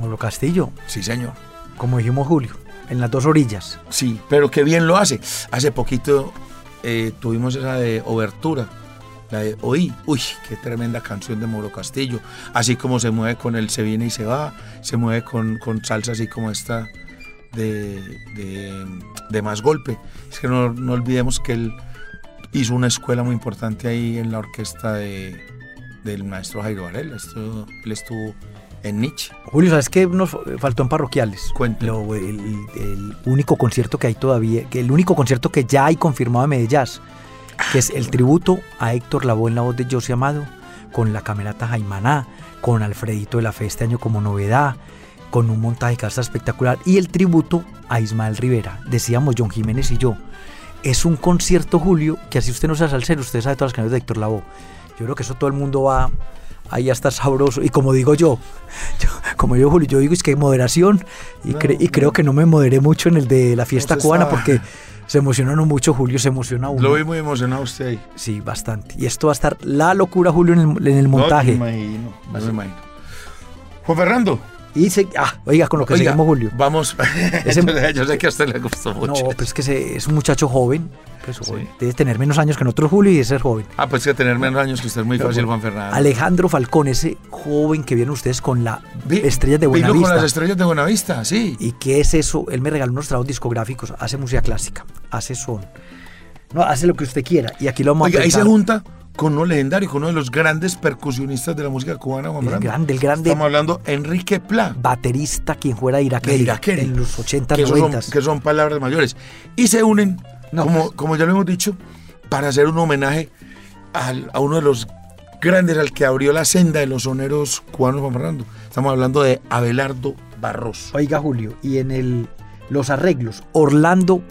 Molo Castillo, Sí, señor. como dijimos Julio, en las dos orillas. Sí, pero qué bien lo hace. Hace poquito eh, tuvimos esa de Obertura, la de Oí. Uy, qué tremenda canción de Moro Castillo. Así como se mueve con el Se viene y se va, se mueve con, con salsa así como esta de, de, de Más Golpe. Es que no, no olvidemos que él hizo una escuela muy importante ahí en la orquesta de, del maestro Jairo Varela. Esto- él estuvo en Nietzsche. Julio, ¿sabes qué nos faltó en parroquiales? Lo- el, el único concierto que hay todavía, el único concierto que ya hay confirmado de Medellín, que es el tributo a Héctor Lavoe en la voz de José Amado, con la camerata Jaimaná, con Alfredito de la Fe este año como novedad, con un montaje casa espectacular, y el tributo a Ismael Rivera. Decíamos John Jiménez y yo. Es un concierto, Julio, que así usted no sea salsero, usted sabe todas las canciones de Héctor Lavoe. Yo creo que eso todo el mundo va ahí a estar sabroso. Y como digo yo, yo- como yo, Julio, yo digo es que hay moderación y, cre- y creo que no me moderé mucho en el de la fiesta cubana porque se emocionaron mucho, Julio, se emociona uno. Lo vi muy emocionado usted ahí. Sí, bastante. Y esto va a estar la locura, Julio, en el, en el No, montaje. me imagino, no me imagino. Juan Fernando. Y se, ah, oiga, con lo que Oiga, seguimos, Julio. Vamos. Ese- Yo sé que a usted le gustó No, mucho. pues es que se- es un muchacho joven. Pues, joven. Debe tener menos años que nosotros, Julio, y de ser joven. Ah, pues que tener menos años que usted es muy fácil, Juan Fernando. Alejandro Falcón, ese joven que vieron ustedes con la Vi- Estrellas de vino Buenavista. con las estrellas de Buenavista, sí. ¿Y qué es eso? Él me regaló unos trabajos discográficos, hace música clásica, hace son. No, hace lo que usted quiera. Y aquí lo vamos Oiga, a ahí se junta con uno legendario, con uno de los grandes percusionistas de la música cubana, Juan El grande, el grande Estamos hablando Enrique Pla. baterista quien fuera de Irakeli, en los 80, que, eso son, 90. que son palabras mayores. Y se unen, No, como, pues. como ya lo hemos dicho, para hacer un homenaje al- a uno de los grandes, al que abrió la senda de los soneros cubanos, Juan Fernando. Estamos hablando de Abelardo Barroso. Oiga, Julio, y en el los arreglos, Orlando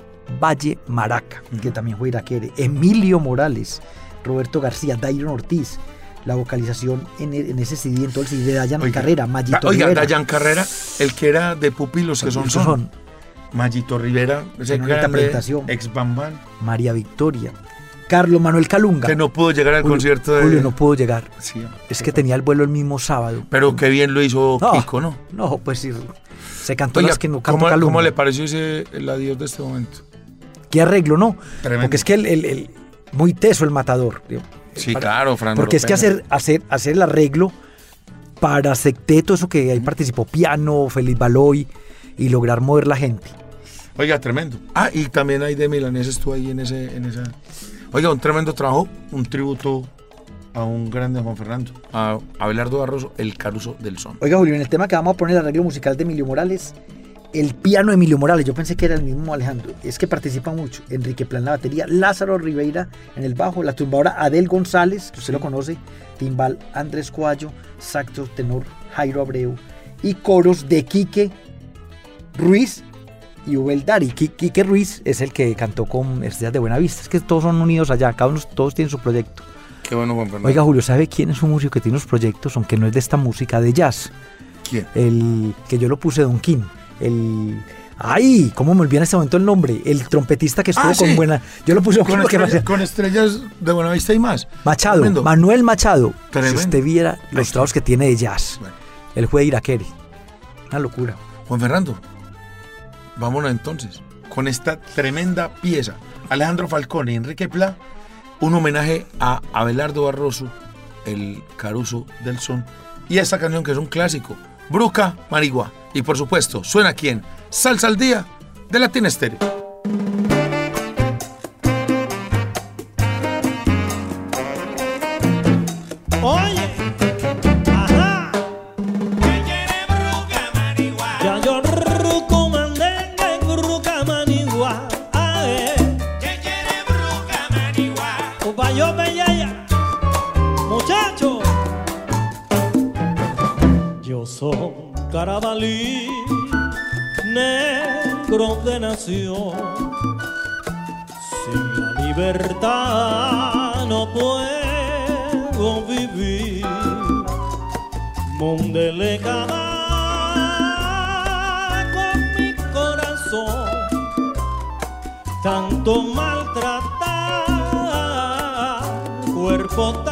Valle Maraca, que también fue Iraquere, Emilio Morales, Roberto García, Dairon Ortiz, la vocalización en, e- en ese CD, en todo el CD de Dayan Oiga, Carrera, Mayito Da- Oiga, Rivera. Dayan Carrera, el que era de pupilos que son, son. son Mayito Rivera, ese presentación. ex Bambán, María Victoria, Carlos Manuel Calunga. que no pudo llegar al Julio- concierto de. Julio no pudo llegar. Sí, Es que tenía el vuelo el mismo sábado. Pero qué bien lo hizo No, Kiko, ¿no? No, pues sí. Se cantó Oiga, las que no cantó ¿cómo, Calunga. cómo le pareció ese el adiós de este momento? ¿Qué arreglo, no? Tremendo. Porque es que el, el- el- muy teso el matador. digo. Sí, Para- claro, Fran. Porque es que hacer, hacer, hacer el arreglo para secteto, eso que ahí participó piano, Feliz Baloy, y lograr mover la gente. Oiga, tremendo. Ah, y también hay de Milanés estuvo ahí en ese, en esa. Oiga, un tremendo trabajo, un tributo a un grande Juan Fernando, a Abelardo Barroso, el Caruso del Son. Oiga, Julio, en el tema que vamos a poner el arreglo musical de Emilio Morales, el piano de Emilio Morales, yo pensé que era el mismo Alejandro, es que participa mucho. Enrique Plan la batería, Lázaro Ribeira en el bajo, la tumbadora Adel González, que usted lo conoce, timbal Andrés Cuallo, saxo tenor Jairo Abreu y coros de Quique Ruiz y Ubel Dari. Qui- Quique Ruiz es el que cantó con Estrellas de Buenavista, es que todos son unidos allá, cada uno, todos tienen su proyecto. Qué bueno, Juan Fernando. Oiga, Julio, ¿sabe quién es un músico que tiene unos proyectos, aunque no es de esta música, de jazz? ¿quién? el que yo lo puse Don King, el ay, cómo me olvidé en este momento el nombre, el trompetista que estuvo Ah, con buena, yo lo puse Con, estrellas, hacía- con estrellas de Buenavista y más. Machado, Tremendo. Manuel Machado. Tremendo. Si usted viera los trabajos que tiene de jazz, Bueno. él fue de Iraquere, una locura. Juan Fernando, vámonos entonces con esta tremenda pieza. Alejandro Falcón y Enrique Pla, un homenaje a Abelardo Barroso, el Caruso del Son, y esta canción que es un clásico, Bruca Marigua. Y por supuesto, suena aquí en Salsa al Día de Latin Estéreo. Oye, ajá, ya yo ruco mandengue, ruca manigua, ae. Upa yo bellaya, muchacho. Yo soy carabalí, negro de nación. Sin la libertad no puedo vivir. Mondele con mi corazón, tanto maltratar cuerpo está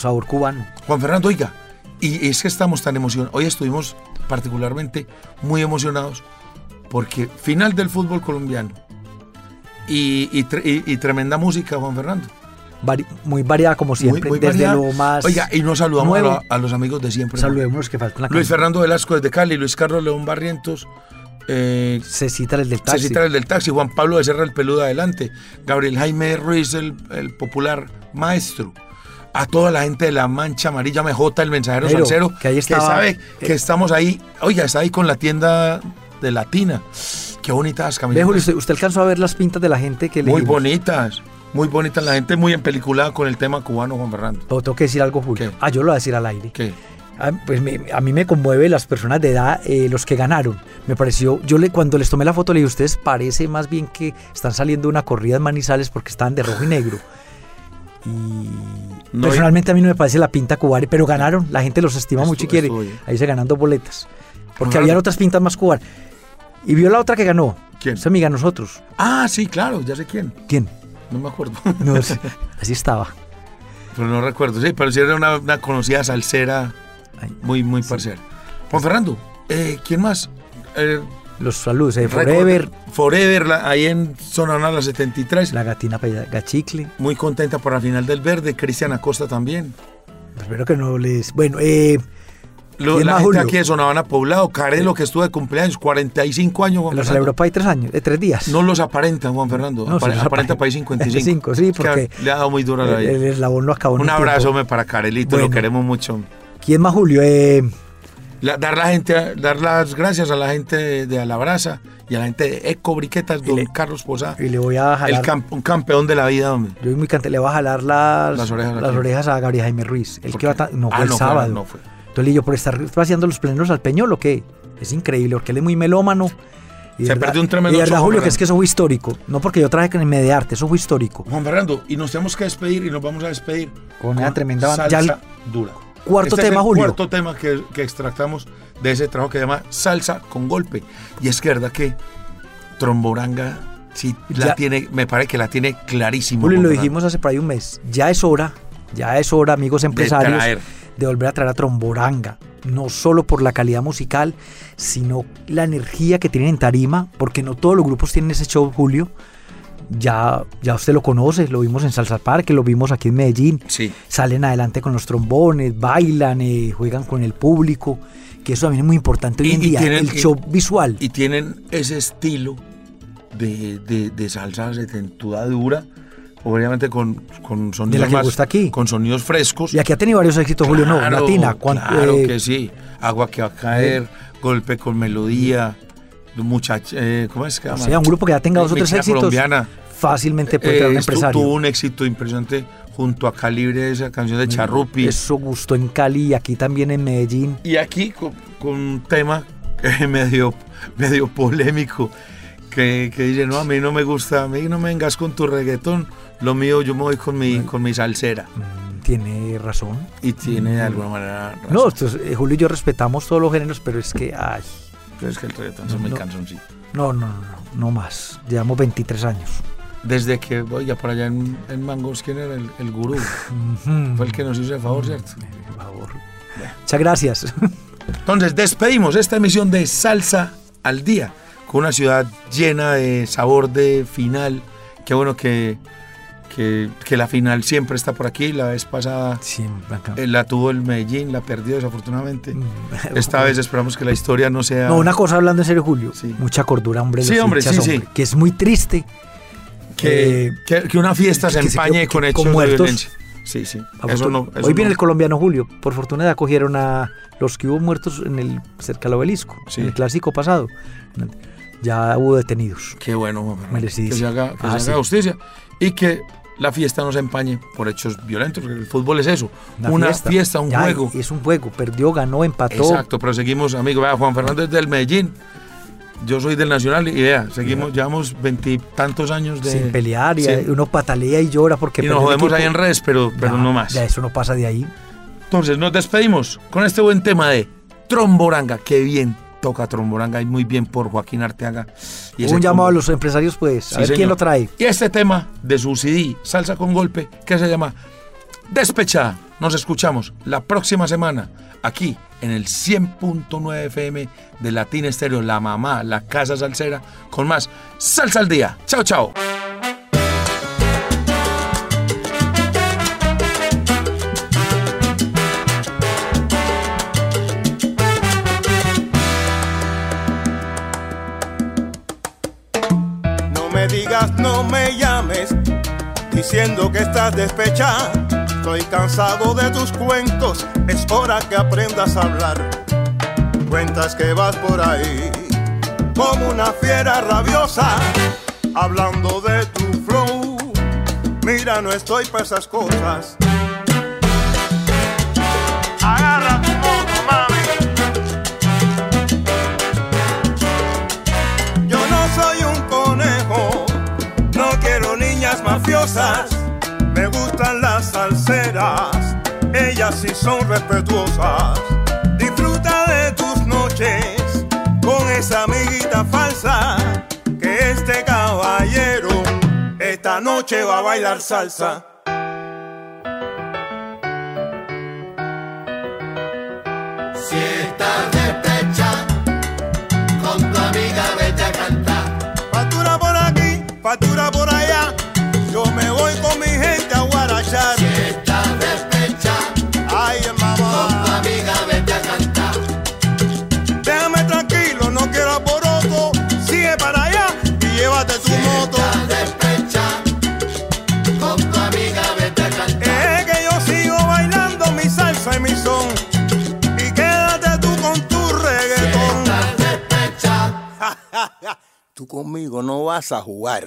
sabor cubano. Juan Fernando, oiga, y es que estamos tan emocionados. Hoy estuvimos particularmente muy emocionados porque final del fútbol colombiano y, y tre- y- y tremenda música, Juan Fernando. Vari- muy variada como siempre, Muy- muy desde variada. lo más Oiga, y nos saludamos a, lo- a los amigos de siempre. Saludemos que falta Luis. Fernando Velasco desde Cali, Luis Carlos León Barrientos, eh, Cecita el del taxi. Cecita el del taxi, Juan Pablo de Serra el peludo adelante, Gabriel Jaime Ruiz el, el popular maestro, a toda la gente de la Mancha Amarilla MJ, el mensajero Pero, salsero, que ahí estaba- sabe que eh, estamos ahí, oiga, está ahí con la tienda de Latina, qué bonitas Ve, camisetas, Julio, usted, usted alcanzó a ver las pintas de la gente que le muy bonitas, muy bonitas, la gente muy empeliculada con el tema cubano, Juan Fernando. Pero tengo que decir algo, Julio. ¿Qué? Ah, yo lo voy a decir al aire. ¿Qué? Ah, pues me- a mí me conmueve las personas de edad, eh, los que ganaron. Me pareció, yo le, cuando les tomé la foto le dije, ustedes parece más bien que están saliendo de una corrida en Manizales porque están de rojo y negro. Y No, personalmente a mí no me parece la pinta cubana, pero ganaron, la gente los estima mucho y quiere. Ahí se ganando boletas. Porque Claro. habían otras pintas más cubanas. Y vio la otra que ganó. ¿Quién? Esa amiga nosotros. Ah, sí, claro, ya sé quién, ¿Quién? no me acuerdo, No. Así estaba. pero no recuerdo, sí, pero sí era una, una conocida salsera muy, muy parcial. Juan Fernando, eh, ¿quién más? Eh, los saludos. eh, Forever, Forever, la- ahí en Zona Nala 73. la gatina Gachicle. Muy contenta por la final del verde. Cristian Acosta también. Espero que no les. Bueno, eh, Lo- ¿Quién la gente Julio? aquí de Sonavana Poblado, Carelo, que estuvo de cumpleaños, 45 años, Juan Lo celebró para ahí tres años, de tres días. No los aparentan, Juan Fernando. No, aparenta aparenta. país 55. 55, sí, porque le ha dado muy dura la el, vida. el eslabón lo acabó Un abrazo para Carelito, lo queremos mucho. ¿Quién más, Julio? Eh, La- dar, la gente, dar las gracias a la gente de, de Alabraza y a la gente de Eco Briquetas, don le- Carlos Posada. y le voy a El jalar. camp- un campeón de la vida, hombre. Yo muy cante, le voy a jalar las, Las orejas a las quién? orejas a Gabriel Jaime Ruiz. El ¿Por que va ta- no Ah, fue el no fue, sábado. no fue. Entonces, yo por estar haciendo los plenos al Peñol, ¿o qué? Es increíble, porque él es muy melómano. Y Se verdad- perdió un tremendo Y verdad, Julio, Fernando. que es que eso fue histórico. No porque yo traje con el de arte, eso fue histórico. Juan Fernando, y nos tenemos que despedir y nos vamos a despedir Con una tremenda salsa Ya dura. Cuarto Este es tema, el Julio. Cuarto tema que, que extractamos de ese trabajo que se llama Salsa con golpe. Y es que verdad que Tromboranga sí la Ya- tiene, me parece que la tiene clarísimo. Julio, lo dijimos hace por ahí un mes. Ya es hora, ya es hora, amigos empresarios, traer. de volver a traer a Tromboranga. No solo por la calidad musical, sino la energía que tienen en tarima, porque no todos los grupos tienen ese show, Julio. Ya, ya usted lo conoce, lo vimos en Salsa Parque, lo vimos aquí en Medellín. Sí. Salen adelante con los trombones, bailan, eh, juegan con el público, que eso también es muy importante hoy Y- en día, tienen- el y- show visual. Y tienen ese estilo de, de, de salsa setentuda dura, obviamente con, con sonidos que más- gusta aquí. con sonidos frescos. y aquí ha tenido varios éxitos, Julio, no, Latina. Claro eh, que sí. Agua que va a caer, golpe con melodía, muchacha, eh, ¿cómo es que O sea, un grupo que ya tenga dos o tres éxitos, colombiana. Fácilmente puede Eh, traer un esto empresario. tuvo un éxito impresionante junto a Calibre, esa canción de Charrupi. Eso gustó en Cali y aquí también en Medellín. Y aquí con, con un tema eh, medio, medio polémico, que, que dice, no, a mí no me gusta, a mí no me vengas con tu reggaetón, lo mío yo me voy con mi, con mi salsera. Mm, Tiene razón. Y tiene de alguna manera razón. No, esto es- eh, Julio y yo respetamos todos los géneros, pero es que, ay, Pero es que el reggaetón es muy No. canzoncito. no, no, no, no, no más. Llevamos 23 años. Desde que, oiga, por allá en, en Mangos, ¿quién era el, el gurú? Fue el que nos hizo el favor, ¿cierto? Por favor. Muchas gracias. Entonces, despedimos esta emisión de Salsa al Día, con una ciudad llena de sabor de final. Qué bueno que, que, que la final siempre está por aquí. La vez pasada eh, la tuvo el Medellín, la perdió desafortunadamente. Esta vez esperamos que la historia no sea... Mm. No, una cosa hablando en serio, Julio. Sí. Mucha cordura, hombre. Sí, hombre, sí, sí. Que es muy triste. Que, que, que una fiesta se se- empañe que- con hechos con muertos. de violencia. Sí, sí. Eso no, eso Hoy viene no- el colombiano Julio. Por fortuna acogieron a los que hubo muertos en el cerca del obelisco, Sí. en el clásico pasado. Ya hubo detenidos. Qué bueno. Merecidísimo. Que se haga, que Ah, se sí. haga justicia y que la fiesta no se empañe por hechos violentos, porque el fútbol es eso, una, fiesta, un Ya, juego. Es un juego. Perdió, ganó, empató. Exacto, pero seguimos, amigo, vea, Juan Fernando es del Medellín, yo soy del Nacional y vea, seguimos, llevamos veintitantos años de... Sin pelear. Y Sí. uno patalea y llora porque y nos jodemos ahí en redes, pero, pero Ya, no más. Ya eso no pasa de ahí. Entonces nos despedimos con este buen tema de Tromboranga, qué bien toca Tromboranga y muy bien por Joaquín Arteaga. Y un llamado a los empresarios, pues. Sí, a ver quién lo trae. Y este tema de su CD, Salsa con Golpe, que se llama Despechada. Nos escuchamos la próxima semana aquí en el 100.9 FM de Latin Estéreo, La Mamá, La Casa Salsera, con más Salsa al Día. Chao, chao. No me digas, no me llames, diciendo que estás despechada. Estoy cansado de tus cuentos, es hora que aprendas a hablar. Cuentas que vas por ahí, como una fiera rabiosa, hablando de tu flow. Mira, no estoy para esas cosas. Agarra tu moto, mami. Yo no soy un conejo, no quiero niñas mafiosas. Me gustan las salseras, ellas sí son respetuosas. Disfruta de tus noches con esa amiguita falsa. Que este caballero esta noche va a bailar salsa. Si Tú conmigo no vas a jugar.